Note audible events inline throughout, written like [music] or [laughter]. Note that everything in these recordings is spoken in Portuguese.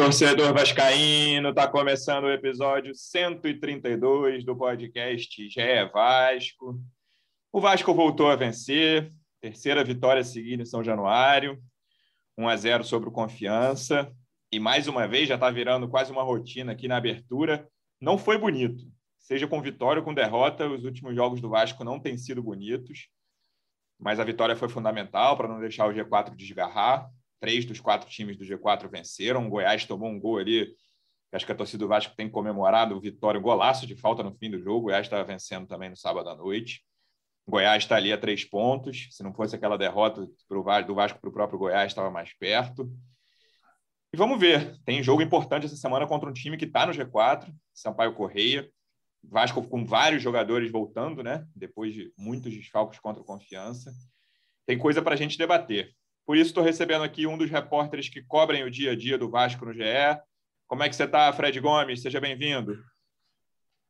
torcedor vascaíno, está começando o episódio 132 do podcast GE Vasco. O Vasco voltou a vencer, terceira vitória seguida em São Januário, 1 a 0 sobre o Confiança, e mais uma vez já está virando quase uma rotina aqui na abertura. Não foi bonito, seja com vitória ou com derrota, os últimos jogos do Vasco não têm sido bonitos, mas a vitória foi fundamental para não deixar o G4 desgarrar três dos quatro times do G4 venceram. O Goiás tomou um gol ali. Acho que a torcida do Vasco tem comemorado o vitória, o golaço de falta no fim do jogo. O Goiás estava vencendo também no sábado à noite. O Goiás está ali a três pontos. Se não fosse aquela derrota do Vasco para o próprio Goiás, estava mais perto. E vamos ver. Tem jogo importante essa semana contra um time que está no G4, Sampaio Correia. Vasco com vários jogadores voltando, né? Depois de muitos desfalques contra o Confiança. Tem coisa para a gente debater. Por isso, estou recebendo aqui um dos repórteres que cobrem o dia a dia do Vasco no GE. Como é que você está, Fred Gomes? Seja bem-vindo.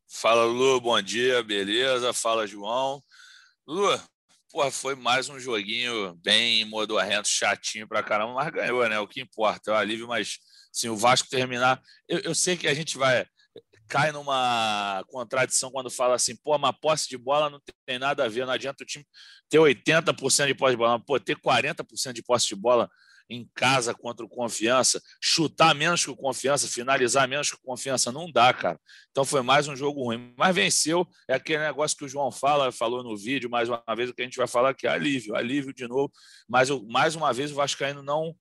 Fala, Lu. Bom dia, beleza? Fala, João. Lu, porra, foi mais um joguinho bem modorrento, chatinho pra caramba, mas ganhou, né? O que importa, é o alívio, mas se o Vasco terminar. Eu, eu sei que a gente vai cai numa contradição quando fala assim, pô, uma posse de bola não tem nada a ver, não adianta o time ter 80% de posse de bola, pô, ter 40% de posse de bola em casa contra o Confiança, chutar menos que o Confiança, finalizar menos que o Confiança, não dá, cara. Então foi mais um jogo ruim. Mas venceu, é aquele negócio que o João fala, falou no vídeo, mais uma vez, o que a gente vai falar aqui, alívio, alívio de novo. Mas mais uma vez o Vascaíno não,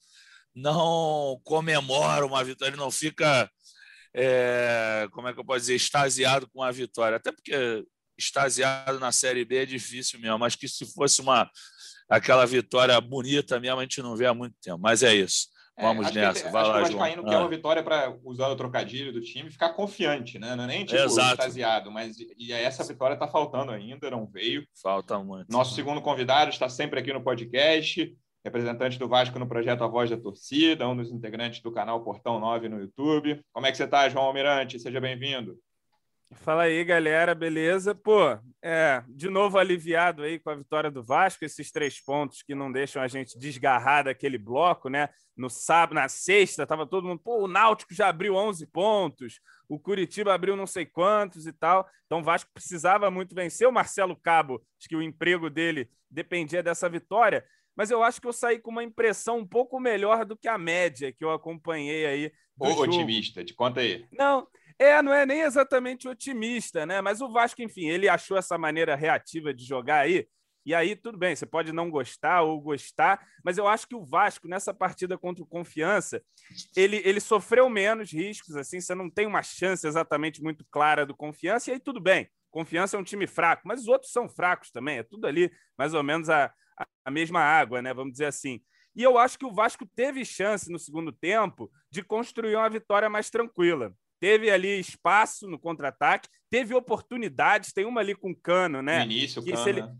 não comemora uma vitória, ele não fica é, como é que eu posso dizer, extasiado com a vitória. Até porque extasiado na Série B é difícil mesmo, mas que se fosse uma aquela vitória bonita mesmo, a gente não vê há muito tempo. Mas é isso. É, Vamos é, nessa. Que, Vai lá, que o Vascaíno quer ah. uma vitória para usar o trocadilho do time ficar confiante, né? Não é nem tipo Exato. extasiado, mas e essa vitória está faltando ainda, não veio. Falta muito. Nosso segundo convidado está sempre aqui no podcast representante do Vasco no projeto A Voz da Torcida, um dos integrantes do canal Portão 9 no YouTube. Como é que você está, João Almirante? Seja bem-vindo. Fala aí, galera, beleza? Pô, é, de novo aliviado aí com a vitória do Vasco, esses três pontos que não deixam a gente desgarrar daquele bloco, né? No sábado, na sexta, tava todo mundo, pô, o Náutico já abriu 11 pontos, o Curitiba abriu não sei quantos e tal. Então o Vasco precisava muito vencer. O Marcelo Cabo, acho que o emprego dele dependia dessa vitória mas eu acho que eu saí com uma impressão um pouco melhor do que a média que eu acompanhei aí. Ou otimista, te conta aí. Não, é, não é nem exatamente otimista, né? Mas o Vasco, enfim, ele achou essa maneira reativa de jogar aí. E aí, tudo bem, você pode não gostar ou gostar, mas eu acho que o Vasco, nessa partida contra o Confiança, ele, ele sofreu menos riscos, assim, você não tem uma chance exatamente muito clara do Confiança, e aí tudo bem. Confiança é um time fraco, mas os outros são fracos também, é tudo ali mais ou menos a, a mesma água, né? Vamos dizer assim. E eu acho que o Vasco teve chance no segundo tempo de construir uma vitória mais tranquila. Teve ali espaço no contra-ataque, teve oportunidades, tem uma ali com Cano, né? No início, que Cano. Se ele, né?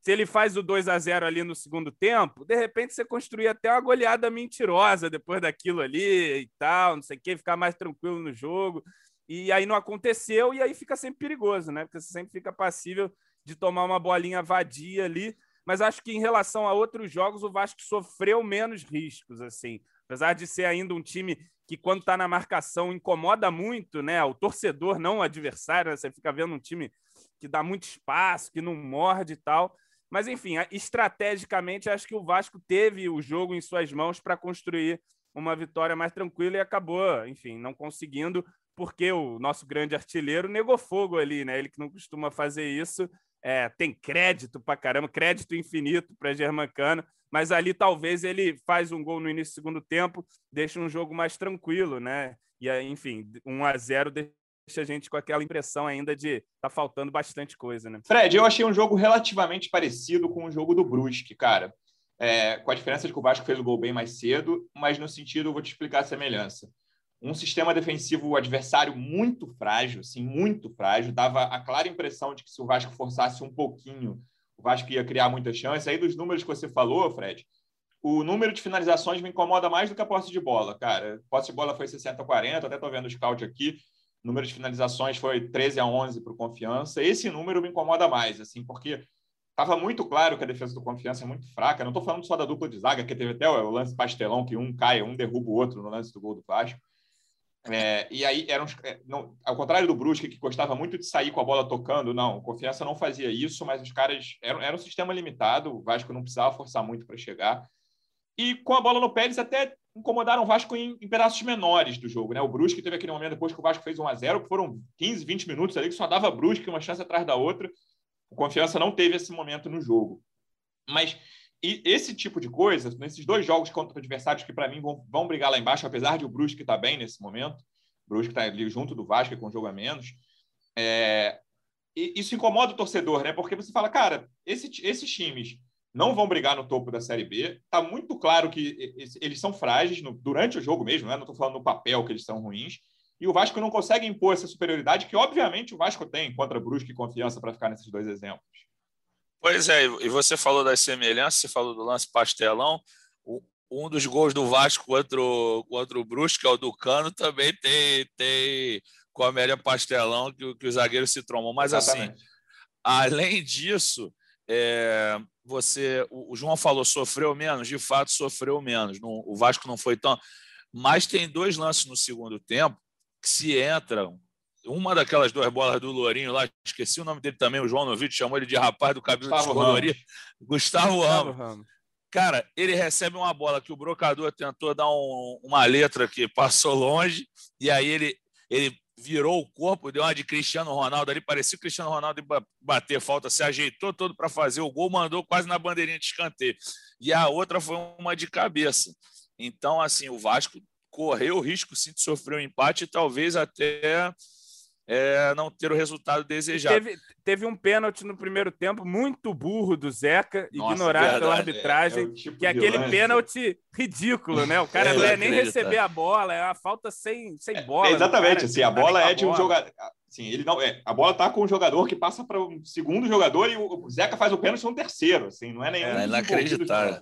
se ele faz o 2 a 0 ali no segundo tempo, de repente você construir até uma goleada mentirosa depois daquilo ali e tal, não sei o que, ficar mais tranquilo no jogo. E aí não aconteceu, e aí fica sempre perigoso, né? Porque você sempre fica passível de tomar uma bolinha vadia ali mas acho que em relação a outros jogos o Vasco sofreu menos riscos, assim. Apesar de ser ainda um time que, quando está na marcação, incomoda muito, né? O torcedor, não o adversário, né? você fica vendo um time que dá muito espaço, que não morde e tal. Mas, enfim, estrategicamente, acho que o Vasco teve o jogo em suas mãos para construir uma vitória mais tranquila e acabou, enfim, não conseguindo, porque o nosso grande artilheiro negou fogo ali, né? Ele que não costuma fazer isso, é, tem crédito para caramba, crédito infinito para Germancano, mas ali talvez ele faz um gol no início do segundo tempo, deixa um jogo mais tranquilo, né? E enfim, 1 a 0 deixa a gente com aquela impressão ainda de tá faltando bastante coisa, né? Fred, eu achei um jogo relativamente parecido com o jogo do Brusque, cara. É, com a diferença de que o Vasco fez o gol bem mais cedo, mas no sentido, eu vou te explicar a semelhança um sistema defensivo adversário muito frágil, assim, muito frágil, dava a clara impressão de que se o Vasco forçasse um pouquinho, o Vasco ia criar muita chance. Aí dos números que você falou, Fred, o número de finalizações me incomoda mais do que a posse de bola, cara. A posse de bola foi 60 a 40, até estou vendo o scout aqui. O número de finalizações foi 13 a 11 para o Confiança. Esse número me incomoda mais, assim, porque estava muito claro que a defesa do Confiança é muito fraca. Não estou falando só da dupla de zaga, que teve até o lance pastelão, que um cai, um derruba o outro no lance do gol do Vasco É, e aí, eram, é, não, ao contrário do Brusque, que gostava muito de sair com a bola tocando, não, Confiança não fazia isso, mas os caras. Era, era um sistema limitado, o Vasco não precisava forçar muito para chegar. E com a bola no pé, eles até incomodaram o Vasco em, em, pedaços menores do jogo. Né? O Brusque teve aquele momento depois que o Vasco fez 1 a 0 que foram 15, 20 minutos ali, que só dava Brusque, uma chance atrás da outra. O Confiança não teve esse momento no jogo. Mas e esse tipo de coisa, nesses dois jogos contra adversários que, para mim, vão, vão brigar lá embaixo, apesar de o Brusque estar tá bem nesse momento, o Brusque está ali junto do Vasco com um jogo a menos, é, isso incomoda o torcedor, né? Porque você fala, cara, esse, esses times não vão brigar no topo da Série B. Está muito claro que eles são frágeis no, durante o jogo mesmo, né? não estou falando no papel que eles são ruins. E o Vasco não consegue impor essa superioridade que, obviamente, o Vasco tem contra Brusque e Confiança para ficar nesses dois exemplos. Pois é, e você falou das semelhanças, você falou do lance pastelão. Um dos gols do Vasco contra o, contra o Brusque, é o do Cano, também tem, tem comédia pastelão que, que os zagueiros se trombam. Mas, assim, Exatamente. assim, além disso, é, você, o, o, João falou, sofreu menos, de fato sofreu menos. o Vasco não foi tão. Mas tem dois lances no segundo tempo que se entram uma daquelas duas bolas do Lourinho lá, esqueci o nome dele também, o João Novito chamou ele de rapaz do cabelo Gustavo descolorido. Gustavo, Gustavo Ramos. Cara, ele recebe uma bola que o brocador tentou dar um, uma letra que passou longe, e aí ele, ele virou o corpo, deu uma de Cristiano Ronaldo ali, parecia o Cristiano Ronaldo bater falta, se ajeitou todo para fazer o gol, mandou quase na bandeirinha de escanteio. E a outra foi uma de cabeça. Então, assim, o Vasco correu o risco sim de sofrer um empate e talvez até é, não ter o resultado desejado. Teve, teve, um pênalti no primeiro tempo muito burro do Zeca, Nossa, ignorado verdade, pela arbitragem, é, é tipo que é aquele lance. pênalti ridículo, né? O cara não é nem receber a bola, é uma falta sem, sem é, bola. exatamente, cara, assim, a bola é de um jogador. Assim, ele não, é, a bola está com o jogador que passa para o segundo jogador e o, Zeca faz o pênalti no terceiro, assim, não é nenhum. É inacreditável.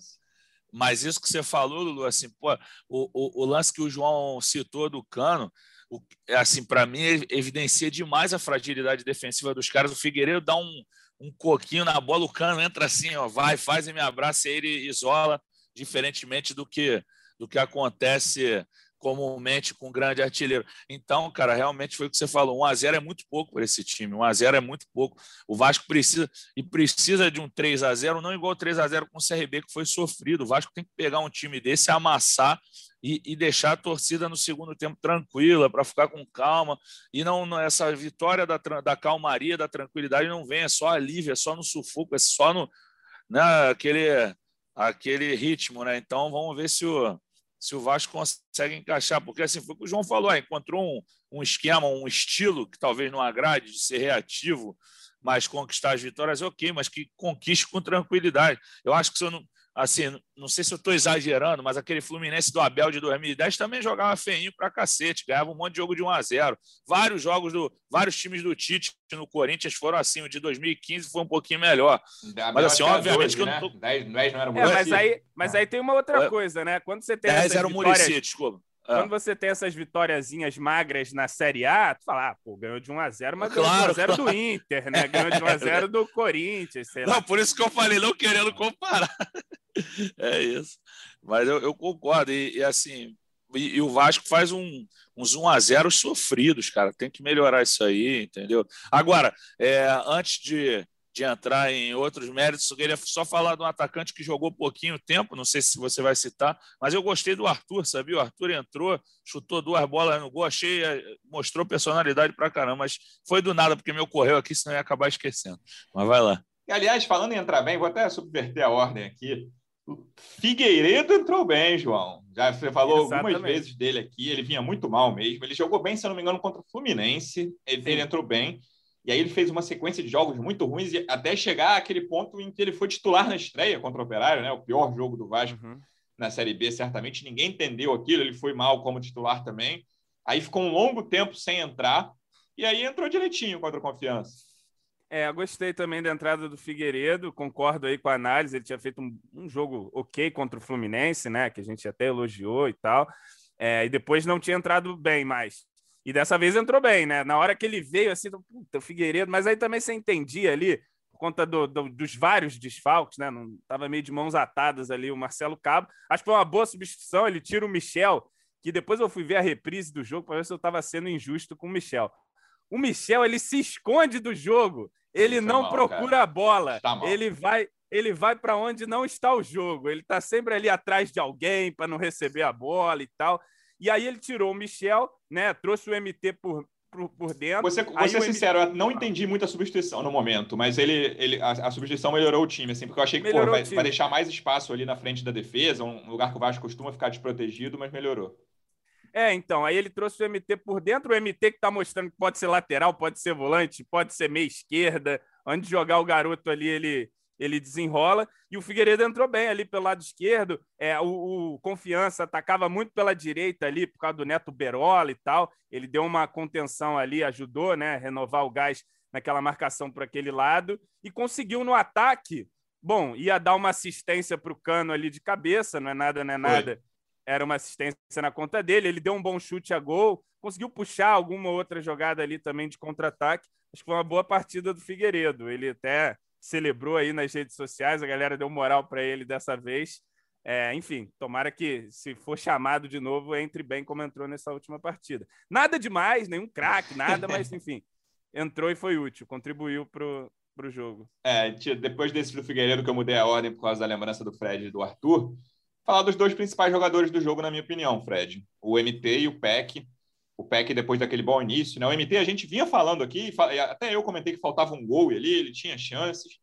Mas isso que você falou, Lulu, assim, pô, o, o, o lance que o João citou do Cano, é assim, para mim, evidencia demais a fragilidade defensiva dos caras. O Figueiredo dá um, um coquinho na bola, o cano entra assim, ó, vai, faz e me abraça, e ele isola, diferentemente do que, do que acontece comumente com um grande artilheiro. Então, cara, realmente foi o que você falou. 1 a 0 é muito pouco para esse time. 1 a 0 é muito pouco. O Vasco precisa e precisa de um 3 a 0, não igual 3 a 0 com o CRB que foi sofrido. O Vasco tem que pegar um time desse, amassar e, e deixar a torcida no segundo tempo tranquila para ficar com calma e não, não essa vitória da, da calmaria, da tranquilidade não vem, é só alívio, é só no sufoco, é só no né, aquele aquele ritmo, né? Então vamos ver se o se o Vasco consegue encaixar, porque assim foi o que o João falou, encontrou um, um esquema, um estilo que talvez não agrade de ser reativo, mas conquistar as vitórias, ok, mas que conquiste com tranquilidade. Eu acho que se eu não, assim, não sei se eu estou exagerando, mas aquele Fluminense do Abel de 2010 também jogava feinho pra cacete, ganhava um monte de jogo de 1 a 0 Vários jogos do. Vários times do Tite no Corinthians foram assim, o de 2015 foi um pouquinho melhor. mas assim, obviamente 12, que eu não tô... 10, 10 não era muito. É, mas, aí, mas aí tem uma outra coisa, né? Quando você tem 10 era o vitórias... Muricy, desculpa. É. Quando você tem essas vitóriazinhas magras na Série A, tu fala, ah, pô, ganhou de 1x0, mas claro, ganhou de 1x0 claro. do Inter, né? Ganhou de 1x0 do Corinthians, sei lá. Não, por isso que eu falei, não querendo comparar. [laughs] É isso. Mas eu, eu concordo. E, e assim, e, e, o Vasco faz um, uns 1x0 sofridos, cara. Tem que melhorar isso aí, entendeu? Agora, é, antes de, de entrar em outros méritos, eu queria só falar de um atacante que jogou pouquinho tempo, não sei se você vai citar, mas eu gostei do Arthur, sabia? O Arthur entrou, chutou duas bolas no gol, achei, eh, mostrou personalidade pra caramba, mas foi do nada, porque me ocorreu aqui, senão eu ia acabar esquecendo. Mas vai lá. E, aliás, falando em entrar bem, vou até subverter a ordem aqui. O Figueiredo entrou bem, João. Já você falou Exatamente. algumas vezes dele aqui, ele vinha muito mal mesmo. Ele jogou bem, se eu não me engano, contra o Fluminense. Ele, ele entrou bem. E aí ele fez uma sequência de jogos muito ruins até chegar àquele ponto em que ele foi titular na estreia contra o Operário, né? O pior jogo do Vasco uhum. na Série B, certamente. Ninguém entendeu aquilo, ele foi mal como titular também. Aí ficou um longo tempo sem entrar e aí entrou direitinho contra a Confiança. É, gostei também da entrada do Figueiredo, concordo aí com a análise, ele tinha feito um, um jogo ok contra o Fluminense, né, que a gente até elogiou e tal, é, e depois não tinha entrado bem mais. E dessa vez entrou bem, né? Na hora que ele veio, assim, puta, o Figueiredo, mas aí também você entendia ali, por conta do, do, dos vários desfalques, né? Não tava meio de mãos atadas ali o Marcelo Cabo. Acho que foi uma boa substituição. Ele tira o Michel, que depois eu fui ver a reprise do jogo para ver se eu estava sendo injusto com o Michel. O Michel, ele se esconde do jogo. Ele não mal, procura cara. a bola. Tá ele vai, ele vai para onde não está o jogo. Ele está sempre ali atrás de alguém para não receber a bola e tal. E aí ele tirou o Michel, né? Trouxe o MT por, por, por dentro. Você, vou ser sincero, MT... eu não entendi muito a substituição no momento, mas ele, ele a, a substituição melhorou o time, assim, porque eu achei que pô, vai, vai, deixar mais espaço ali na frente da defesa, um lugar que o Vasco costuma ficar desprotegido, mas melhorou. É, então, aí ele trouxe o MT por dentro, o MT que está mostrando que pode ser lateral, pode ser volante, pode ser meia esquerda, onde jogar o garoto ali, ele, ele desenrola. E o Figueiredo entrou bem ali pelo lado esquerdo. É, o, o, Confiança atacava muito pela direita ali, por causa do Neto Berola e tal. Ele deu uma contenção ali, ajudou, né? Renovar o gás naquela marcação por aquele lado. E conseguiu no ataque. Bom, ia dar uma assistência para o cano ali de cabeça, não é nada, não é nada. Foi era uma assistência na conta dele. Ele deu um bom chute a gol, conseguiu puxar alguma outra jogada ali também de contra-ataque. Acho que foi uma boa partida do Figueiredo. Ele até celebrou aí nas redes sociais, a galera deu moral para ele dessa vez. É, enfim, tomara que, se for chamado de novo, entre bem como entrou nessa última partida. Nada demais, nenhum craque, nada, mas [laughs] enfim, entrou e foi útil, contribuiu para o jogo. É, depois desse do Figueiredo, que eu mudei a ordem por causa da lembrança do Fred e do Arthur, falar dos dois principais jogadores do jogo, na minha opinião, Fred. O MT e o PEC. O PEC, depois daquele bom início, né? O MT, a gente vinha falando aqui, até eu comentei que faltava um gol ali, ele tinha chances,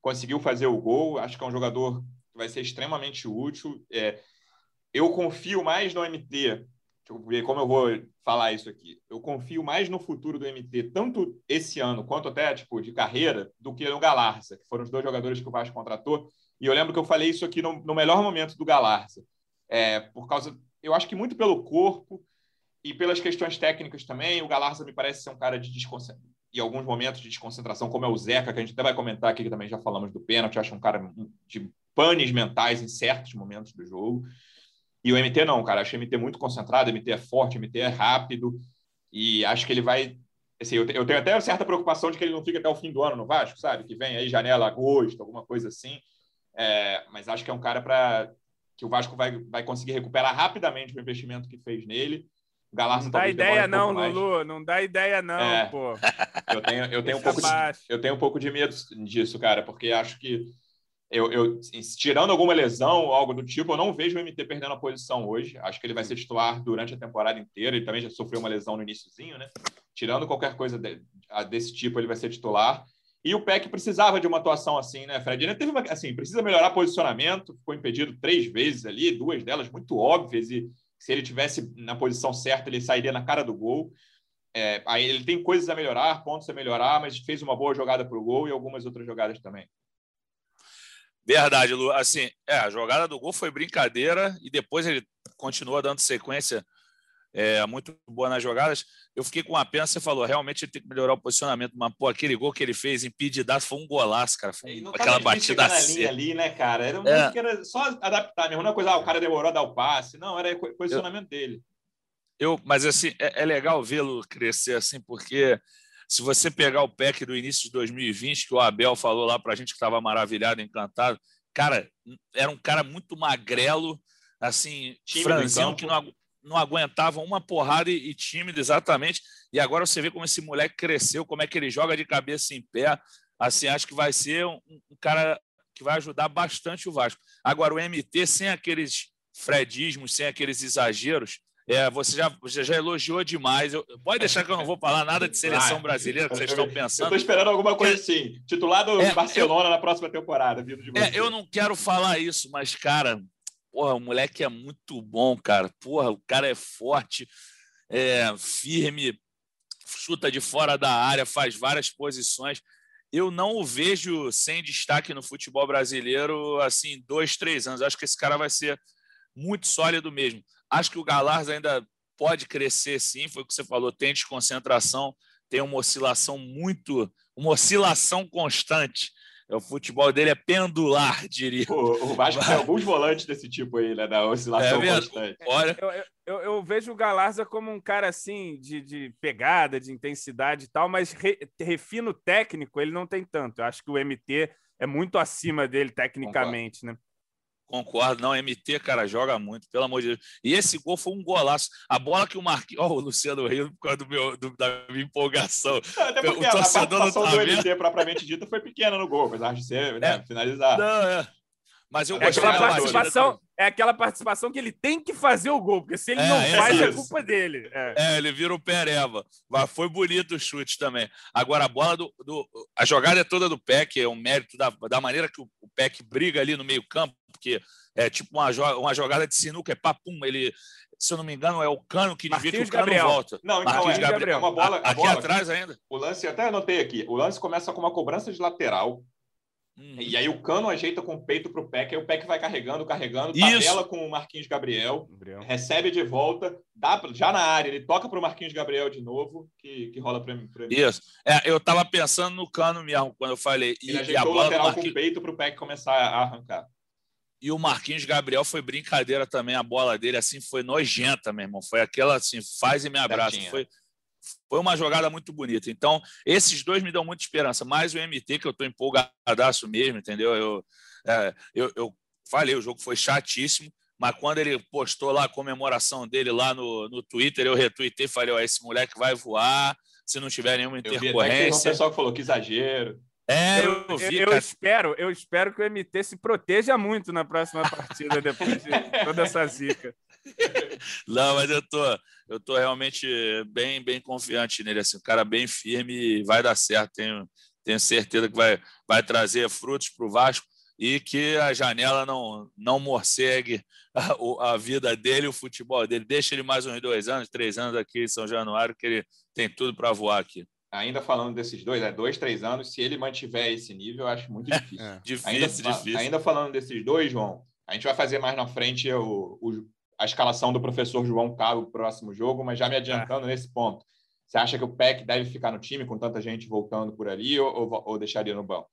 conseguiu fazer o gol. Acho que é um jogador que vai ser extremamente útil. É, eu confio mais no MT. Como eu vou falar isso aqui. Eu confio mais no futuro do MT, tanto esse ano quanto até tipo de carreira, do que no Galarza, que foram os dois jogadores que o Vasco contratou e eu lembro que eu falei isso aqui no, no melhor momento do Galarza, é, por causa, eu acho que muito pelo corpo e pelas questões técnicas também. O Galarza me parece ser um cara de desconcentração, em alguns momentos de desconcentração, como é o Zeca, que a gente até vai comentar aqui, que também já falamos do pênalti. Eu acho um cara de panes mentais em certos momentos do jogo. E o MT não, cara. Acho o MT muito concentrado, o MT é forte, o MT é rápido. E acho que ele vai. Assim, eu, tenho até certa preocupação de que ele não fique até o fim do ano no Vasco, sabe? Que vem aí janela agosto, alguma coisa assim. É, mas acho que é um cara para que o Vasco vai, vai conseguir recuperar rapidamente o investimento que fez nele. Galarza não dá ideia um não, Lulu, não dá ideia não, é, pô. Eu tenho, eu, tenho um pouco de, eu tenho um pouco de medo disso, cara, porque acho que eu, eu, tirando alguma lesão ou algo do tipo, eu não vejo o MT perdendo a posição hoje. Acho que ele vai ser titular durante a temporada inteira. Ele também já sofreu uma lesão no iníciozinho, né? Tirando qualquer coisa de, desse tipo, ele vai ser titular. E o PEC precisava de uma atuação assim, né, Fred? Ele teve uma, assim, precisa melhorar posicionamento, ficou impedido três vezes ali, duas delas muito óbvias, e se ele tivesse na posição certa, ele sairia na cara do gol. É, aí ele tem coisas a melhorar, pontos a melhorar, mas fez uma boa jogada para o gol e algumas outras jogadas também. Verdade, Lu. Assim, é, a jogada do gol foi brincadeira e depois ele continua dando sequência é, muito boa nas jogadas. Eu fiquei com a pena, você falou, realmente ele tem que melhorar o posicionamento, mas pô, aquele gol que ele fez impedidaço foi um golaço, cara. Foi um, aquela batida assim. ali, né, cara? Era, um é. que era só adaptar mesmo, não é coisa, ah, o cara demorou a dar o passe, não, era o posicionamento eu, dele. Eu, mas assim, é, é legal vê-lo crescer assim, porque se você pegar o PEC do início de 2020, que o Abel falou lá para a gente que estava maravilhado, encantado, cara, era um cara muito magrelo, assim, Tímido franzino, que não, não aguentavam uma porrada e, e tímido, exatamente. E agora você vê como esse moleque cresceu, como é que ele joga de cabeça em pé. Assim, acho que vai ser um, um cara que vai ajudar bastante o Vasco. Agora, o MT, sem aqueles fredismos, sem aqueles exageros, é, você, já, você já elogiou demais. Eu, pode deixar que eu não vou falar nada de seleção brasileira que vocês estão [laughs] pensando. Estou esperando alguma coisa assim. Titular do é, Barcelona eu, na próxima temporada, vindo de É, eu não quero falar isso, mas, cara, Porra, o moleque é muito bom, cara. Porra, o cara é forte, é firme, chuta de fora da área, faz várias posições. Eu não o vejo sem destaque no futebol brasileiro assim, dois, três anos. Acho que esse cara vai ser muito sólido mesmo. Acho que o Galarza ainda pode crescer, sim. Foi o que você falou, tem desconcentração, tem uma oscilação muito, uma oscilação constante o futebol dele é pendular, diria. O, o Vasco tem alguns volantes desse tipo aí, né? Da oscilação é constante. Olha... Eu, eu, eu, vejo o Galarza como um cara assim, de, de pegada, de intensidade e tal, mas re, refino técnico ele não tem tanto. Eu acho que o MT é muito acima dele tecnicamente, Concordo. né? Concordo, não, MT, cara, joga muito, pelo amor de Deus. E esse gol foi um golaço. A bola que o Marquinhos. Ó, oh, o Luciano Rio, por causa do meu, do, da minha empolgação. até porque o a participação do, MT, propriamente dita, foi pequena no gol, apesar de ser né, é. finalizar. Não, é. Mas eu é aquela participação É aquela participação que ele tem que fazer o gol, porque se ele é, não é faz, é culpa dele. É. é. ele vira o Pereva. Mas foi bonito o chute também. Agora, a bola do. do a jogada é toda do Peck, é um mérito da, da maneira que o, o Peck briga ali no meio-campo, porque é tipo uma, uma jogada de sinuca, é papum, ele. Se eu não me engano, é o cano que devia que o cano Gabriel. volta. Não, então Marquinhos é, Gabriel. É uma bola, a, aqui bola, atrás ainda. O lance, até anotei aqui. O lance começa com uma cobrança de lateral Uhum. E aí o Cano ajeita com o peito para o Peck, aí o Peck vai carregando, carregando, tabela Isso. com o Marquinhos Gabriel, Gabriel, recebe de volta, dá já na área, ele toca para o Marquinhos Gabriel de novo, que, que rola para mim. Isso. É, eu estava pensando no Cano mesmo, quando eu falei. Ele e, ajeitou a bola o lateral Marquinhos... com o peito para o Peck começar a arrancar. E o Marquinhos Gabriel foi brincadeira também, a bola dele assim foi nojenta, meu irmão. Foi aquela assim, faz e me abraça. Foi, foi uma jogada muito bonita. Então, esses dois me dão muita esperança. Mais o MT, que eu estou empolgadaço mesmo, entendeu? Eu, é, eu, eu falei, o jogo foi chatíssimo, mas quando ele postou lá a comemoração dele lá no, no Twitter, eu retuitei e falei: ó, esse moleque vai voar se não tiver nenhuma intercorrência. Eu vi pessoal que falou que exagero. É, eu, eu, vi, eu, espero, eu espero que o MT se proteja muito na próxima partida depois de toda essa zica. Não, mas eu tô, eu tô realmente bem, bem confiante nele. Assim, um cara bem firme vai dar certo. Tenho, tenho certeza que vai, vai trazer frutos para o Vasco e que a janela não, não morcegue a, a vida dele, o futebol dele. Deixa ele mais uns dois anos, três anos aqui em São Januário, que ele tem tudo para voar aqui ainda falando desses dois, é dois, três anos, se ele mantiver esse nível, eu acho muito difícil. É, difícil, ainda, difícil. Ainda falando desses dois, João, a gente vai fazer mais na frente o, o, a escalação do professor João Cabo para o próximo jogo, mas já me adiantando é. nesse ponto. Você acha que o PEC deve ficar no time com tanta gente voltando por ali ou, ou, ou deixaria no banco?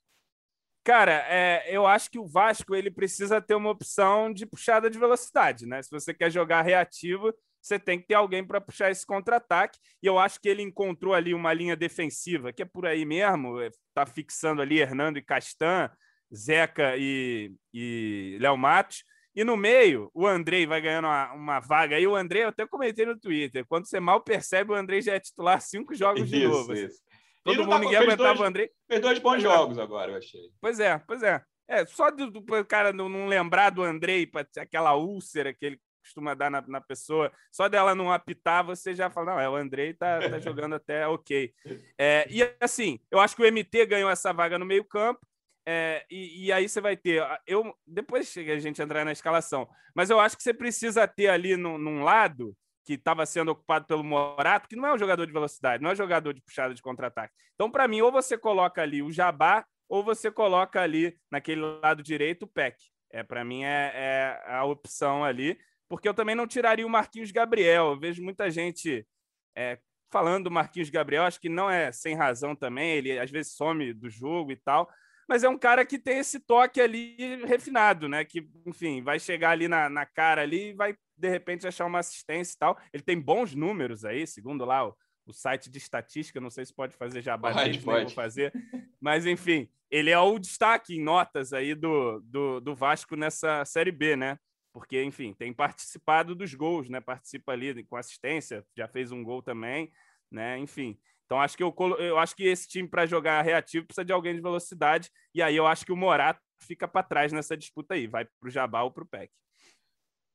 Cara, é, eu acho que o Vasco ele precisa ter uma opção de puxada de velocidade, né? Se você quer jogar reativo, você tem que ter alguém para puxar esse contra-ataque. E eu acho que ele encontrou ali uma linha defensiva, que é por aí mesmo, está fixando ali Hernando e Castan, Zeca e, e Léo Matos. E no meio, o Andrei vai ganhando uma, uma, vaga. E o Andrei, eu até comentei no Twitter, quando você mal percebe, o Andrei já é titular cinco jogos isso, de novo. Assim. Isso. Todo mundo, tá, ninguém aguentava dois, o Andrei. Fez dois bons jogos agora, eu achei. Pois é, pois é. É, só do, do cara não, não lembrar do Andrei, aquela úlcera que ele costuma dar na, na, pessoa, só dela não apitar, você já fala, não, é, o Andrei tá, tá [laughs] jogando até ok. É, e assim, eu acho que o MT ganhou essa vaga no meio campo, é, e, e, aí você vai ter. Eu, depois chega a gente entrar na escalação, mas eu acho que você precisa ter ali no, num lado que estava sendo ocupado pelo Morato, que não é um jogador de velocidade, não é um jogador de puxada de contra-ataque. Então, para mim, ou você coloca ali o Jabá, ou você coloca ali naquele lado direito o Peck. É, para mim é, é, a opção ali, porque eu também não tiraria o Marquinhos Gabriel. Eu vejo muita gente é, falando do Marquinhos Gabriel, acho que não é sem razão também, ele às vezes some do jogo e tal, mas é um cara que tem esse toque ali refinado, né? Que, enfim, vai chegar ali na, na cara ali e vai, de repente, achar uma assistência e tal. Ele tem bons números aí, segundo lá o, o site de estatística, não sei se pode fazer jabá pode, pode. vou fazer, mas enfim, ele é o destaque em notas aí do, do, do Vasco nessa Série B, né? Porque, enfim, tem participado dos gols, né? Participa ali com assistência, já fez um gol também, né? Enfim, então, acho que eu, eu acho que esse time, para jogar reativo, precisa de alguém de velocidade. E aí eu acho que o Morato fica para trás nessa disputa aí, vai para o Jabá ou para o PEC.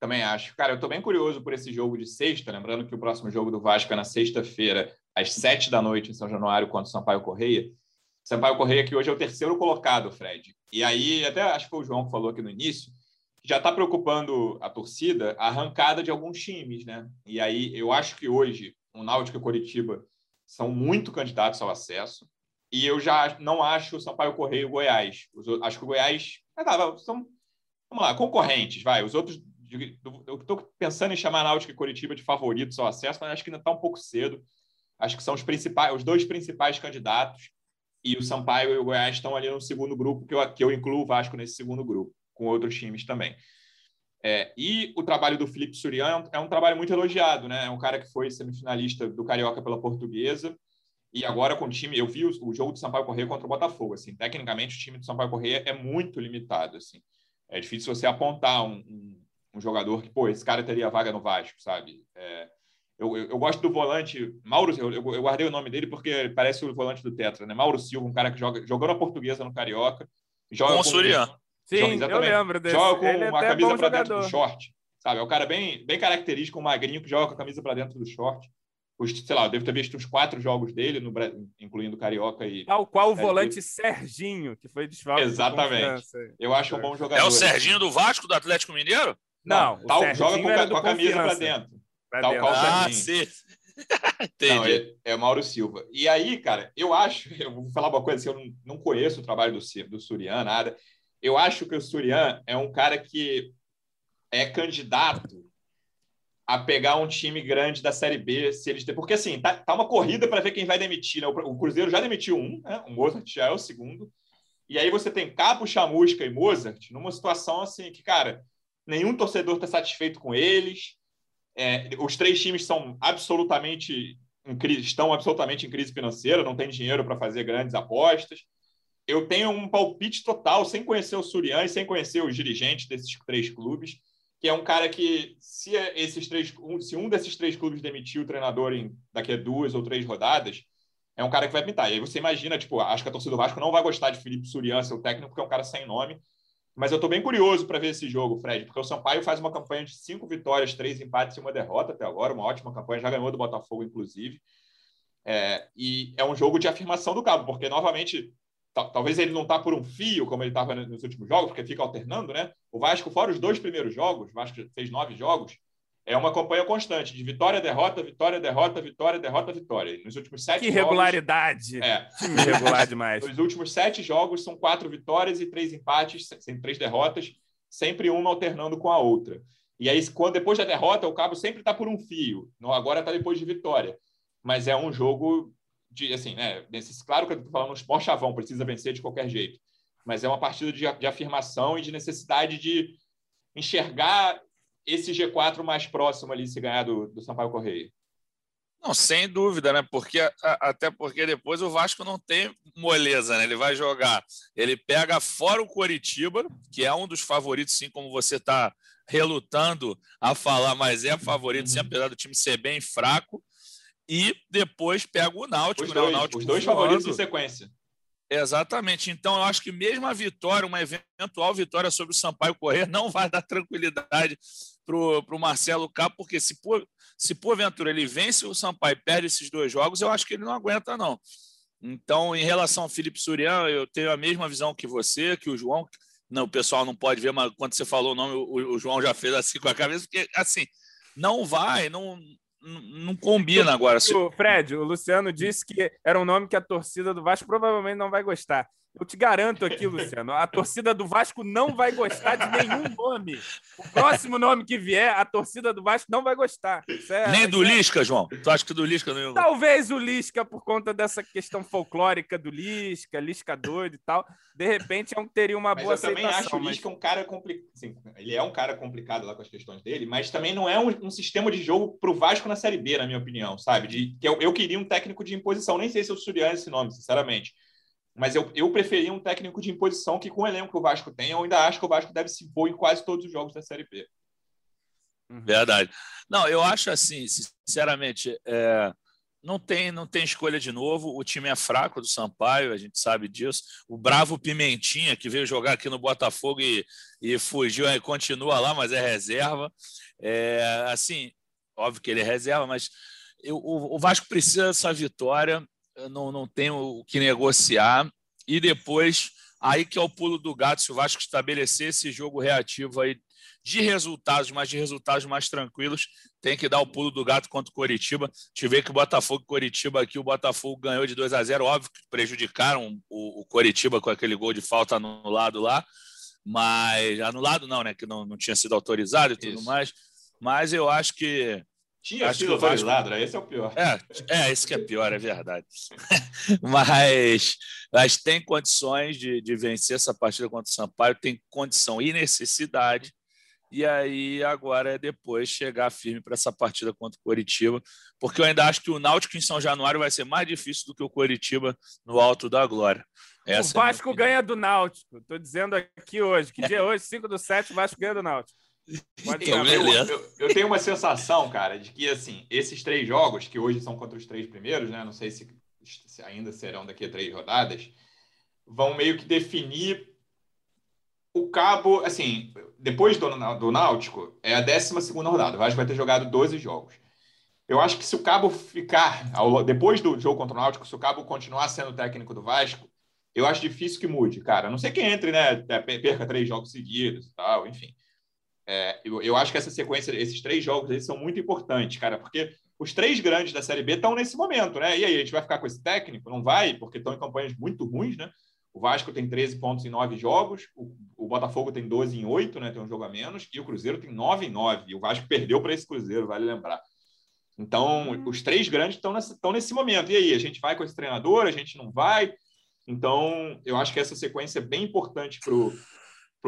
Também acho. Cara, eu estou bem curioso por esse jogo de sexta, lembrando que o próximo jogo do Vasco é na sexta-feira, às sete da noite, em São Januário, contra o Sampaio Correia. Sampaio Correia, que hoje é o terceiro colocado, Fred. E aí, até acho que foi o João que falou aqui no início, já está preocupando a torcida a arrancada de alguns times, né? E aí, eu acho que hoje, o Náutico e o Coritiba são muito candidatos ao acesso. E eu já não acho o Sampaio Correia e o Goiás. acho que o Goiás é, tá, são, vamos lá, concorrentes, vai. Os outros, eu estou pensando em chamar Náutico e Curitiba de favoritos ao acesso, mas acho que ainda está um pouco cedo. Acho que são os principais, os dois principais candidatos. E o Sampaio e o Goiás estão ali no segundo grupo, que eu, que eu incluo o Vasco nesse segundo grupo, com outros times também. É, e o trabalho do Felipe Surian é um, é um, trabalho muito elogiado, né? É um cara que foi semifinalista do Carioca pela Portuguesa e agora com o time, eu vi o, o jogo do Sampaio Correia contra o Botafogo, assim, tecnicamente o time do Sampaio Correia é muito limitado, assim. É difícil você apontar um, um, um jogador que, pô, esse cara teria vaga no Vasco, sabe? É, eu, eu, eu, gosto do volante Mauro, eu, eu, guardei o nome dele porque parece o volante do Tetra, né? Mauro Silva, um cara que joga, jogou na Portuguesa no Carioca. Joga com o Surian. Sim, eu lembro desse. Joga com ele uma é camisa para dentro do short, sabe? É um cara bem, bem característico, um magrinho que joga com a camisa para dentro do short. Os, sei lá, eu devo ter visto uns quatro jogos dele, no, incluindo Carioca e. Tal qual o volante Serginho, que foi desfalque. Exatamente. Eu acho um bom jogador. É o Serginho do Vasco, do Atlético Mineiro? Não, Não tal, joga com, com a camisa para dentro. Pra tal dentro. qual ah, Serginho. Sim. [laughs] [laughs] Entendi. Não, é, é Mauro Silva. E aí, cara, eu acho, [laughs] eu vou falar uma coisa assim, eu não, não conheço o trabalho do, do Surian, nada. Eu acho que o Surian é um cara que é candidato a pegar um time grande da Série B, se eles porque assim, tá, tá uma corrida para ver quem vai demitir, né? o, Cruzeiro já demitiu um, né? o Mozart já é o segundo, e aí você tem Capo, Chamusca e Mozart numa situação assim que, cara, nenhum torcedor está satisfeito com eles, é, os três times são absolutamente em crise, estão absolutamente em crise financeira, não tem dinheiro para fazer grandes apostas. Eu tenho um palpite total, sem conhecer o Surian e sem conhecer os dirigentes desses três clubes, que é um cara que, se esses três, um, se um desses três clubes demitir o treinador em daqui a duas ou três rodadas, é um cara que vai pintar. E aí você imagina, tipo, acho que a torcida do Vasco não vai gostar de Felipe Surian, seu técnico, porque é um cara sem nome. Mas eu estou bem curioso para ver esse jogo, Fred, porque o Sampaio faz uma campanha de cinco vitórias, três empates e uma derrota até agora, uma ótima campanha, já ganhou do Botafogo, inclusive. É, e é um jogo de afirmação do Cabo, porque, novamente, talvez ele não está por um fio, como ele estava nos últimos jogos, porque fica alternando, né? O Vasco, fora os dois primeiros jogos, o Vasco fez nove jogos, é uma campanha constante de vitória, derrota, vitória, derrota, vitória, derrota, vitória. Nos últimos sete que irregularidade. jogos. É. Irregular demais. [laughs] Nos últimos sete jogos são quatro vitórias e três empates, três derrotas, sempre uma alternando com a outra. E aí, quando depois da derrota, o Cabo sempre está por um fio. Agora está depois de vitória. Mas é um jogo de, assim, né? Claro que eu estou falando um esporte chavão, precisa vencer de qualquer jeito. Mas é uma partida de, de afirmação e de necessidade de enxergar esse G4 mais próximo ali se ganhar do, do Sampaio Correia? Não, sem dúvida, né? Porque até porque depois o Vasco não tem moleza, né? Ele vai jogar, ele pega fora o Coritiba, que é um dos favoritos, sim, como você está relutando a falar, mas é favorito, sim, apesar do time ser bem fraco. E depois pega o Náutico, os né? dois, o Náutico os dois favoritos em sequência. Exatamente. Então, eu acho que mesmo a vitória, uma eventual vitória sobre o Sampaio Correr, [laughs] não vai dar tranquilidade para o Marcelo K, porque se, por, se porventura ele vence o Sampaio e perde esses dois jogos, eu acho que ele não aguenta, não. Então, em relação ao Felipe Surian, eu tenho a mesma visão que você, que o João. Não, o pessoal não pode ver, mas quando você falou o nome, o, o João já fez assim com a cabeça, porque assim, não vai, não, não combina agora. O Fred, o Luciano disse que era um nome que a torcida do Vasco provavelmente não vai gostar. Eu te garanto aqui, Luciano, a torcida do Vasco não vai gostar de nenhum nome. O próximo nome que vier, a torcida do Vasco não vai gostar. É, Nem do é... Lisca, João? Tu acha que do Lisca não Talvez o Lisca, por conta dessa questão folclórica do Lisca, Lisca doido e tal, de repente é um, teria uma mas boa eu aceitação. Eu também acho o Lisca mas... um cara complicado. Assim, ele é um cara complicado lá com as questões dele, mas também não é um, um sistema de jogo para o Vasco na Série B, na minha opinião, sabe? De, que eu, eu queria um técnico de imposição. Nem sei se eu Suriano esse nome, sinceramente mas eu, eu preferia um técnico de imposição que, com o elenco que o Vasco tem, eu ainda acho que o Vasco deve se impor em quase todos os jogos da Série B. Uhum. Verdade. Não, eu acho assim, sinceramente, é, não tem não tem escolha de novo. O time é fraco do Sampaio, a gente sabe disso. O bravo Pimentinha, que veio jogar aqui no Botafogo e, e fugiu, e continua lá, mas é reserva. É, assim, óbvio que ele é reserva, mas eu, o, o Vasco precisa dessa vitória não, não tem o que negociar. E depois, aí que é o pulo do gato, se o Vasco estabelecer esse jogo reativo aí de resultados, mas de resultados mais tranquilos, tem que dar o pulo do gato contra o Coritiba. Tive que o Botafogo e Coritiba aqui, o Botafogo ganhou de 2 a 0 óbvio que prejudicaram o, o Coritiba com aquele gol de falta anulado lá, mas anulado não, né? Que não, não tinha sido autorizado e tudo Isso. mais. Mas eu acho que tinha Acho autorizado, Vasco... esse é o pior. É, é, esse que é pior, é verdade. [laughs] mas, mas tem condições de, de vencer essa partida contra o Sampaio, tem condição e necessidade. E aí agora é depois chegar firme para essa partida contra o Coritiba, porque eu ainda acho que o Náutico em São Januário vai ser mais difícil do que o Coritiba no Alto da Glória. Essa o é Vasco é ganha do Náutico. Estou dizendo aqui hoje. Que dia é hoje? 5 do 7, o Vasco ganha do Náutico. Eu, eu, eu, tenho uma sensação, cara, de que assim, esses três jogos, que hoje são contra os três primeiros, né? Não sei se, se ainda serão daqui a três rodadas, vão meio que definir o Cabo, assim, depois do, do Náutico, é a 12 rodada. O Vasco vai ter jogado 12 jogos. Eu acho que se o Cabo ficar, ao, depois do jogo contra o Náutico, se o Cabo continuar sendo técnico do Vasco, eu acho difícil que mude, cara. A não sei quem entre, né? É, perca três jogos seguidos e tal, enfim. É, eu, eu, acho que essa sequência, esses três jogos eles são muito importantes, cara, porque os três grandes da Série B estão nesse momento, né? E aí, a gente vai ficar com esse técnico? Não vai, porque estão em campanhas muito ruins, né? O Vasco tem 13 pontos em 9 jogos, o, o, Botafogo tem 12 em 8, né? Tem um jogo a menos, e o Cruzeiro tem 9 em 9. E o Vasco perdeu para esse Cruzeiro, vale lembrar. Então, hum. os três grandes estão nesse, estão nesse momento. E aí, a gente vai com esse treinador, a gente não vai? Então, eu acho que essa sequência é bem importante para o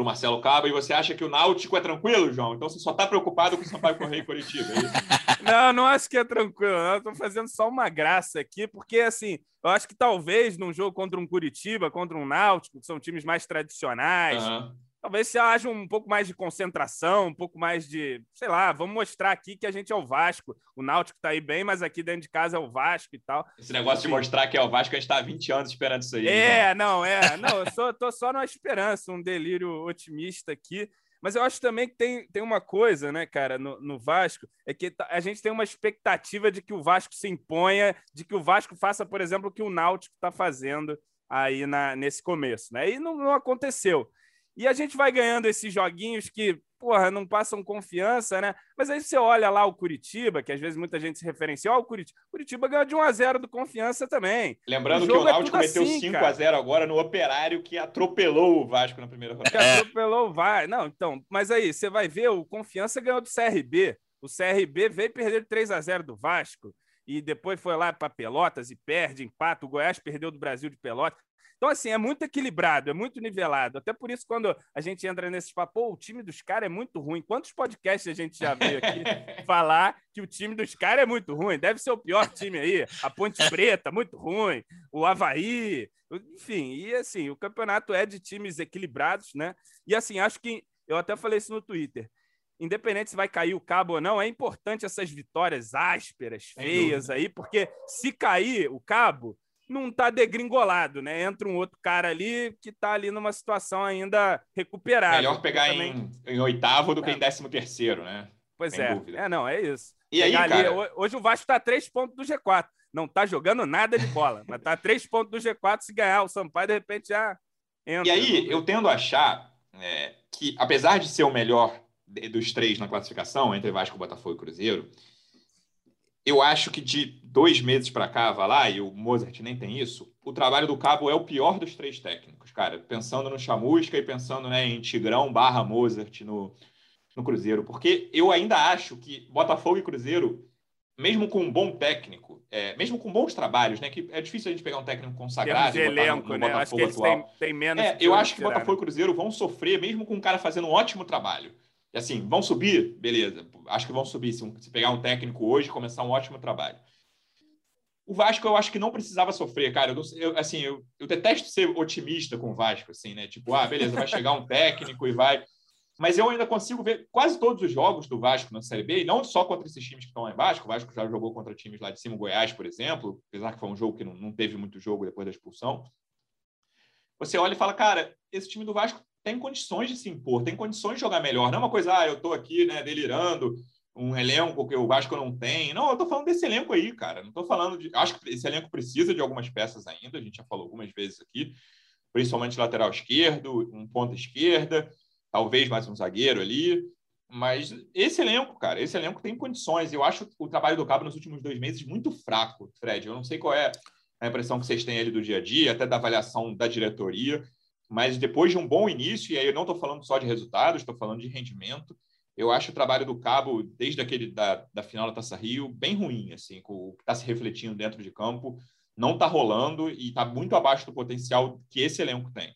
Marcelo Cabo. E você acha que o Náutico é tranquilo, João? Então você só está preocupado com o Sampaio Correia e Curitiba, é [laughs] Não, não acho que é tranquilo. Estou fazendo só uma graça aqui, porque assim, eu acho que talvez num jogo contra um Curitiba, contra um Náutico, que são times mais tradicionais. Uhum talvez se haja um pouco mais de concentração, um pouco mais de, sei lá, vamos mostrar aqui que a gente é o Vasco. O Náutico está aí bem, mas aqui dentro de casa é o Vasco e tal. Esse negócio de mostrar que é o Vasco, a gente está há 20 anos esperando isso aí. É, então. não, é. [laughs] Não, eu sou, tô só na esperança, um delírio otimista aqui. Mas eu acho também que tem, tem uma coisa, né, cara, no, no Vasco, é que tá, a gente tem uma expectativa de que o Vasco se imponha, de que o Vasco faça, por exemplo, o que o Náutico está fazendo aí na, nesse começo, né? E não, não aconteceu. E a gente vai ganhando esses joguinhos que, porra, não passam confiança, né? Mas aí você olha lá o Curitiba, que às vezes muita gente se referencia, ó, o Curitiba. Curitiba ganhou de 1 a 0 do Confiança também. Lembrando o que o é Náutico é meteu assim, 5 a 0 agora no Operário que atropelou o Vasco na primeira rodada. Que atropelou o Vasco. Não, então, mas aí você vai ver, o Confiança ganhou do CRB. O CRB veio perder 3 a 0 do Vasco e depois foi lá para Pelotas e perde, empata. O Goiás perdeu do Brasil de Pelotas. Então, assim, é muito equilibrado, é muito nivelado. Até por isso, quando a gente entra nesse papo, o time dos caras é muito ruim. Quantos podcasts a gente já veio aqui [laughs] falar que o time dos caras é muito ruim? Deve ser o pior time aí. A Ponte Preta, muito ruim. O Havaí. Enfim, e assim, o campeonato é de times equilibrados, né? E assim, acho que. Eu até falei isso no Twitter independente se vai cair o cabo ou não, é importante essas vitórias ásperas, feias aí, porque se cair o cabo, não está degringolado, né? Entra um outro cara ali que está ali numa situação ainda recuperada. Melhor pegar em, em, oitavo do que é. em décimo terceiro, né? Pois Sem é. Dúvida. É, não, é isso. E aí, ali, cara... hoje o Vasco está a três pontos do G4. Não está jogando nada de bola, mas está a três pontos do G4. Se ganhar o Sampaio, de repente já entra. E aí, eu tendo a achar é, que, apesar de ser o melhor dos três na classificação, entre Vasco, Botafogo e Cruzeiro, eu acho que de dois meses para cá, vai lá, e o Mozart nem tem isso, o trabalho do Cabo é o pior dos três técnicos, cara. Pensando no Chamusca e pensando né, em Tigrão barra Mozart no, no Cruzeiro. Porque eu ainda acho que Botafogo e Cruzeiro, mesmo com um bom técnico, é, mesmo com bons trabalhos, né? Que é difícil a gente pegar um técnico consagrado de elenco, no, no né? Botafogo acho que atual. Têm, têm menos é, eu acho que Botafogo né? e Cruzeiro vão sofrer, mesmo com um cara fazendo um ótimo trabalho. E assim, vão subir? Beleza. Acho que vão subir. Se, se pegar um técnico hoje, começar um ótimo trabalho. O Vasco, eu acho que não precisava sofrer, cara. Eu, eu assim, eu, eu, detesto ser otimista com o Vasco, assim, né? Tipo, ah, beleza, vai chegar um técnico e vai. Mas eu ainda consigo ver quase todos os jogos do Vasco na Série B, e não só contra esses times que estão lá embaixo. O Vasco já jogou contra times lá de cima, Goiás, por exemplo, apesar que foi um jogo que não, não teve muito jogo depois da expulsão. Você olha e fala, cara, esse time do Vasco tem condições de se impor, tem condições de jogar melhor. Não é uma coisa, ah, eu estou aqui né, delirando, um elenco que o Vasco não tem. Não, eu estou falando desse elenco aí, cara. Não estou falando de. Acho que esse elenco precisa de algumas peças ainda, a gente já falou algumas vezes aqui, principalmente lateral esquerdo, um ponta esquerda, talvez mais um zagueiro ali. Mas esse elenco, cara, esse elenco tem condições. Eu acho o trabalho do Cabo nos últimos dois meses muito fraco, Fred. Eu não sei qual é a impressão que vocês têm ali do dia a dia, até da avaliação da diretoria. Mas depois de um bom início, e aí eu não estou falando só de resultados, estou falando de rendimento, eu acho o trabalho do Cabo, desde aquele da, da final da Taça Rio, bem ruim, assim, com o que está se refletindo dentro de campo, não está rolando e está muito abaixo do potencial que esse elenco tem.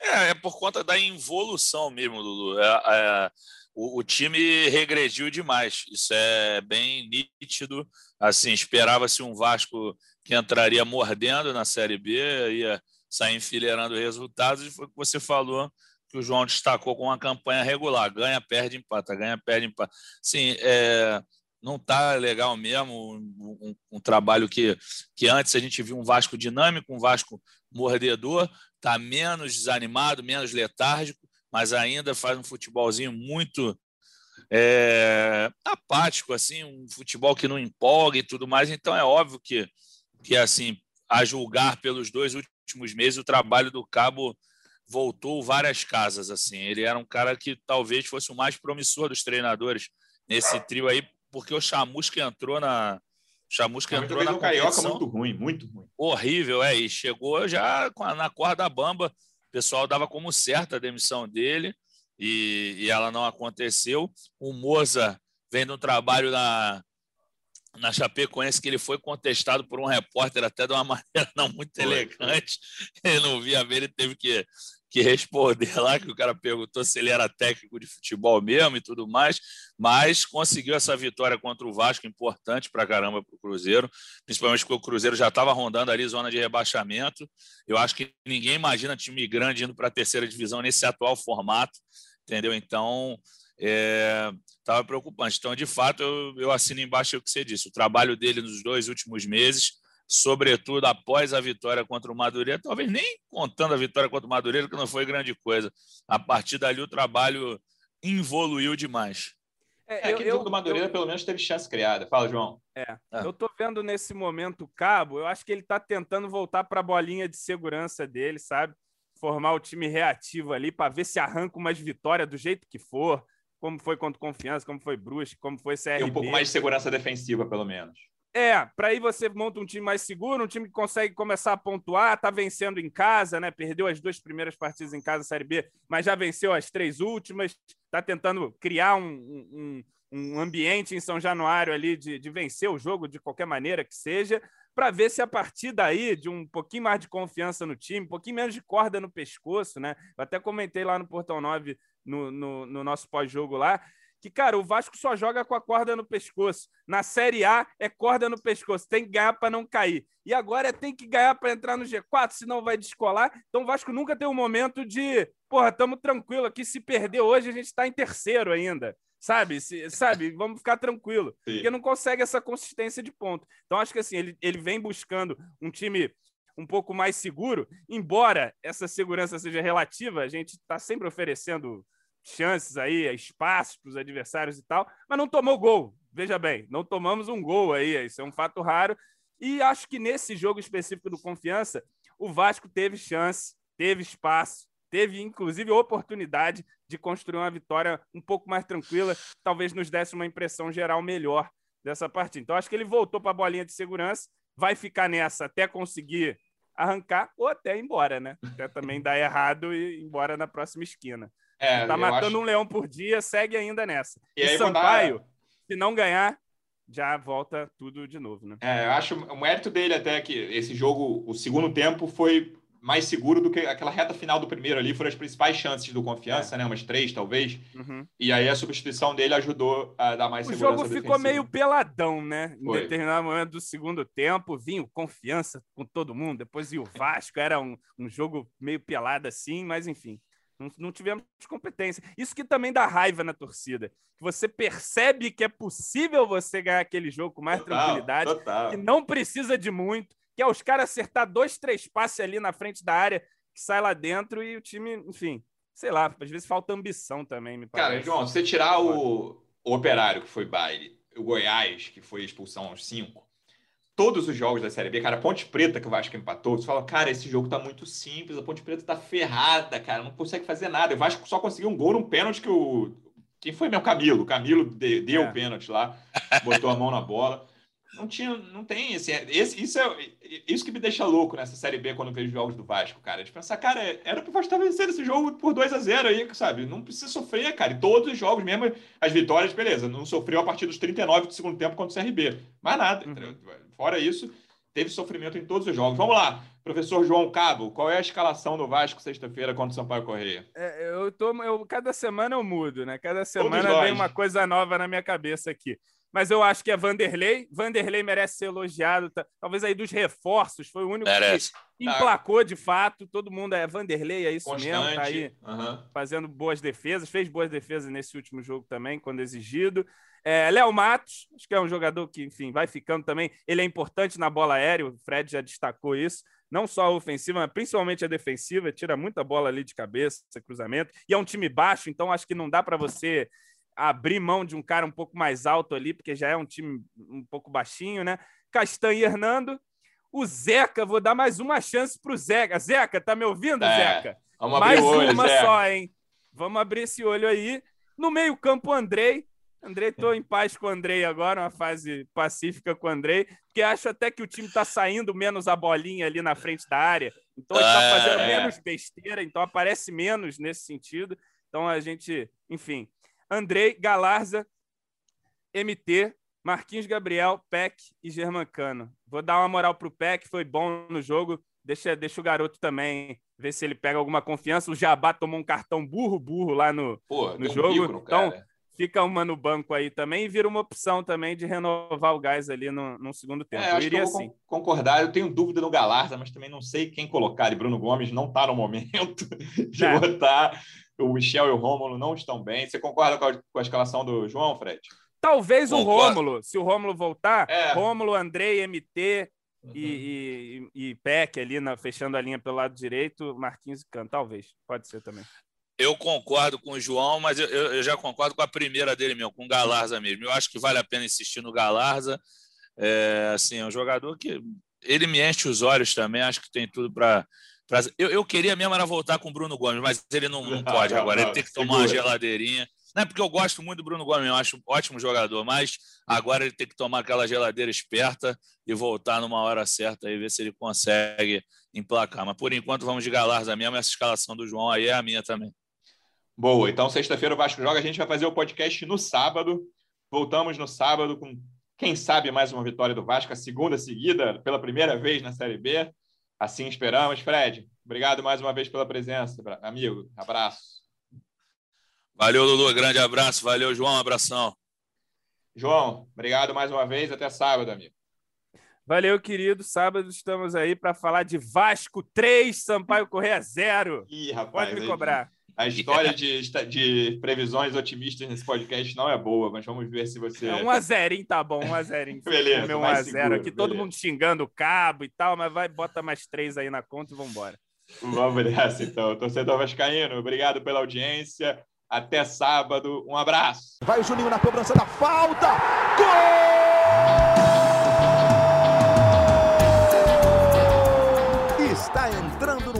É, é por conta da involução mesmo, Lulu. É, é, o, o, time regrediu demais. Isso é bem nítido. Assim, esperava-se um Vasco que entraria mordendo na Série B, ia sair enfileirando resultados, e foi o que você falou, que o João destacou com uma campanha regular, ganha, perde, empata, ganha, perde, empata. Sim, é, não está legal mesmo, um, um, um, trabalho que, que antes a gente viu um Vasco dinâmico, um Vasco mordedor, está menos desanimado, menos letárgico, mas ainda faz um futebolzinho muito é, apático, assim, um futebol que não empolga e tudo mais. Então é óbvio que, que assim, a julgar pelos dois últimos meses, o trabalho do Cabo voltou várias casas. assim. Ele era um cara que talvez fosse o mais promissor dos treinadores nesse trio aí, porque o Chamusca entrou na. Chamusca entrou na Carioca muito ruim, muito ruim. Horrível, é. E chegou já na corda bamba. O pessoal dava como certa a demissão dele e, e ela não aconteceu. O Moza vem de um trabalho na, na Chapecoense que ele foi contestado por um repórter até de uma [laughs] maneira não muito foi, elegante. Ele não via ver, ele teve que que responder lá, que o cara perguntou se ele era técnico de futebol mesmo e tudo mais, mas conseguiu essa vitória contra o Vasco, importante para caramba para o Cruzeiro, principalmente porque o Cruzeiro já estava rondando ali zona de rebaixamento. Eu acho que ninguém imagina time grande indo para a terceira divisão nesse atual formato, entendeu? Então, estava é, preocupante. Então, de fato, eu, eu assino embaixo o que você disse. O trabalho dele nos dois últimos meses sobretudo após a vitória contra o Madureira, talvez nem contando a vitória contra o Madureira, que não foi grande coisa. A partir dali o trabalho evoluiu demais. É, é que o do Madureira eu, pelo menos teve chance criada. Fala, João. É, ah. eu tô vendo nesse momento o Cabo, eu acho que ele tá tentando voltar para a bolinha de segurança dele, sabe? Formar o time reativo ali para ver se arranca umas vitórias do jeito que for, como foi contra Confiança, como foi Brusque, como foi CRB. E um pouco mais de segurança defensiva, pelo menos. É, para aí você monta um time mais seguro, um time que consegue começar a pontuar, tá vencendo em casa, né? Perdeu as duas primeiras partidas em casa, Série B, mas já venceu as três últimas, tá tentando criar um, um, um ambiente em São Januário ali de, de vencer o jogo de qualquer maneira que seja, para ver se a partir daí, de um pouquinho mais de confiança no time, um pouquinho menos de corda no pescoço, né? Eu até comentei lá no Portão 9, no, no, no nosso pós-jogo lá, que, cara, o Vasco só joga com a corda no pescoço. Na Série A é corda no pescoço, tem que ganhar para não cair. E agora é tem que ganhar para entrar no G4, senão vai descolar. Então o Vasco nunca tem um momento de, porra, estamos tranquilo aqui, se perder hoje a gente está em terceiro ainda. Sabe, se, sabe, vamos ficar tranquilo. Sim. Porque não consegue essa consistência de ponto. Então acho que assim, ele, ele vem buscando um time um pouco mais seguro, embora essa segurança seja relativa, a gente está sempre oferecendo chances aí, espaços para os adversários e tal, mas não tomou gol. Veja bem, não tomamos um gol aí, isso é um fato raro. E acho que nesse jogo específico do Confiança, o Vasco teve chance, teve espaço, teve inclusive oportunidade de construir uma vitória um pouco mais tranquila, talvez nos desse uma impressão geral melhor dessa partida. Então acho que ele voltou para a bolinha de segurança, vai ficar nessa até conseguir arrancar ou até ir embora, né? Até também dar errado e ir embora na próxima esquina. É, tá matando acho... um leão por dia, segue ainda nessa. E, e Sampaio, dar... se não ganhar, já volta tudo de novo, né? É, eu acho o mérito dele até que esse jogo, o segundo tempo foi mais seguro do que aquela reta final do primeiro ali, foram as principais chances do confiança, é. né? Umas três, talvez. Uhum. E aí a substituição dele ajudou a dar mais o segurança. O jogo ficou defensiva. meio peladão, né? Foi. Em determinado momento do segundo tempo, vinha o confiança com todo mundo, depois o Vasco, era um, um jogo meio pelado assim, mas enfim. Não, não tivemos competência. Isso que também dá raiva na torcida. Que você percebe que é possível você ganhar aquele jogo com mais total, tranquilidade, total. que não precisa de muito, que é os caras acertar dois, três passes ali na frente da área, que sai lá dentro e o time, enfim, sei lá, às vezes falta ambição também, me parece. Cara, João, se você tirar o, o Operário, que foi baile, o Goiás, que foi expulsão aos cinco, todos os jogos da Série B, cara, Ponte Preta que o Vasco empatou, você fala, cara, esse jogo tá muito simples, a Ponte Preta tá ferrada, cara, não consegue fazer nada. O Vasco só conseguiu um gol num pênalti que o. Quem foi meu Camilo? O Camilo deu o é. pênalti lá, botou a mão na bola. Não tinha, não tem esse, esse, isso é isso que me deixa louco nessa série B quando eu vejo jogos do Vasco, cara. De pensar, cara, era pro Vasco estar vencendo esse jogo por 2 a 0 aí, sabe? Não precisa sofrer, cara. E todos os jogos, mesmo as vitórias, beleza, não sofreu a partir dos 39 do segundo tempo contra o CRB. Mais nada. Uhum. Fora isso, teve sofrimento em todos os jogos. Vamos lá, professor João Cabo, qual é a escalação do Vasco sexta-feira contra o Sampaio Correia? É, eu tô, eu, cada semana eu mudo, né? Cada semana vem uma coisa nova na minha cabeça aqui. Mas eu acho que é Vanderlei. Vanderlei merece ser elogiado. Tá? Talvez aí dos reforços, foi o único merece. que emplacou de fato. Todo mundo é Vanderlei, é isso Constante. mesmo. Tá aí Aham. fazendo boas defesas, fez boas defesas nesse último jogo também, quando exigido. É, Léo Matos, acho que é um jogador que, enfim, vai ficando também. Ele é importante na bola aérea, o Fred já destacou isso. Não só a ofensiva, mas principalmente a defensiva, tira muita bola ali de cabeça, cruzamento. E é um time baixo, então acho que não dá para você abrir mão de um cara um pouco mais alto ali, porque já é um time um pouco baixinho, né? Castanho e Hernando. O Zeca, vou dar mais uma chance pro Zeca. Zeca, tá me ouvindo, É, Zeca? Vamos abrir Mais o olho, uma Zé. só, hein? Vamos abrir esse olho aí. No meio-campo, o Andrei. Andrei, tô em paz com o Andrei agora, uma fase pacífica com o Andrei, porque acho até que o time tá saindo menos a bolinha ali na frente da área. Então ele tá É, fazendo é. menos besteira, então aparece menos nesse sentido. Então a gente, enfim. Andrei, Galarza, MT, Marquinhos Gabriel, Peck e Germancano. Vou dar uma moral pro Peck, foi bom no jogo. Deixa, deixa o garoto também ver se ele pega alguma confiança. O Jabá tomou um cartão burro, burro lá no. Pô, no um jogo, bico no então- cara. Fica uma no banco aí também e vira uma opção também de renovar o gás ali no, no segundo tempo. É, eu que iria eu assim. con- concordar. Eu tenho dúvida no Galarza, mas também não sei quem colocar. E Bruno Gomes não está no momento [laughs] de É. botar. O Michel e o Rômulo não estão bem. Você concorda com a, com a escalação do João, Fred? Talvez o Concordo. Rômulo, se o Rômulo voltar, É. Rômulo, Andrei, MT e, e, e Peck ali na, fechando a linha pelo lado direito, Marquinhos e Cano. Talvez, pode ser também. Eu concordo com o João, mas eu, eu eu já concordo com a primeira dele mesmo, com o Galarza mesmo. Eu acho que vale a pena insistir no Galarza. É, assim, é um jogador que ele me enche os olhos também, acho que tem tudo para. Eu, eu queria mesmo era voltar com o Bruno Gomes, mas ele não, não [laughs] pode agora. ele tem que tomar uma geladeirinha. Não é porque eu gosto muito do Bruno Gomes, eu acho um ótimo jogador, mas agora ele tem que tomar aquela geladeira esperta e voltar numa hora certa e ver se ele consegue emplacar. Mas por enquanto vamos de Galarza mesmo, essa escalação do João aí é a minha também. Boa. Então, sexta-feira o Vasco joga. A gente vai fazer o podcast no sábado. Voltamos no sábado com, quem sabe, mais uma vitória do Vasco, a segunda seguida, pela primeira vez na Série B. Assim esperamos. Fred, obrigado mais uma vez pela presença, amigo. Abraço. Valeu, Lulu. Grande abraço. Valeu, João. Abração. João, obrigado mais uma vez. Até sábado, amigo. Valeu, querido. Sábado estamos aí para falar de Vasco 3, Sampaio Correia 0. Ih, rapaz. Pode me aí- cobrar. A história de, de previsões otimistas nesse podcast não é boa, mas vamos ver se você. É 1 a 0 hein? Tá bom, 1 a 0 hein? Beleza, Comer 1 mais a 0 seguro, aqui, todo beleza. mundo xingando o cabo e tal, mas vai, bota mais três aí na conta e vambora. Vamos nessa, então. Torcedor Vascaíno, obrigado pela audiência. Até sábado. Um abraço. Vai o Juninho na cobrança da falta. Gol! Está entrando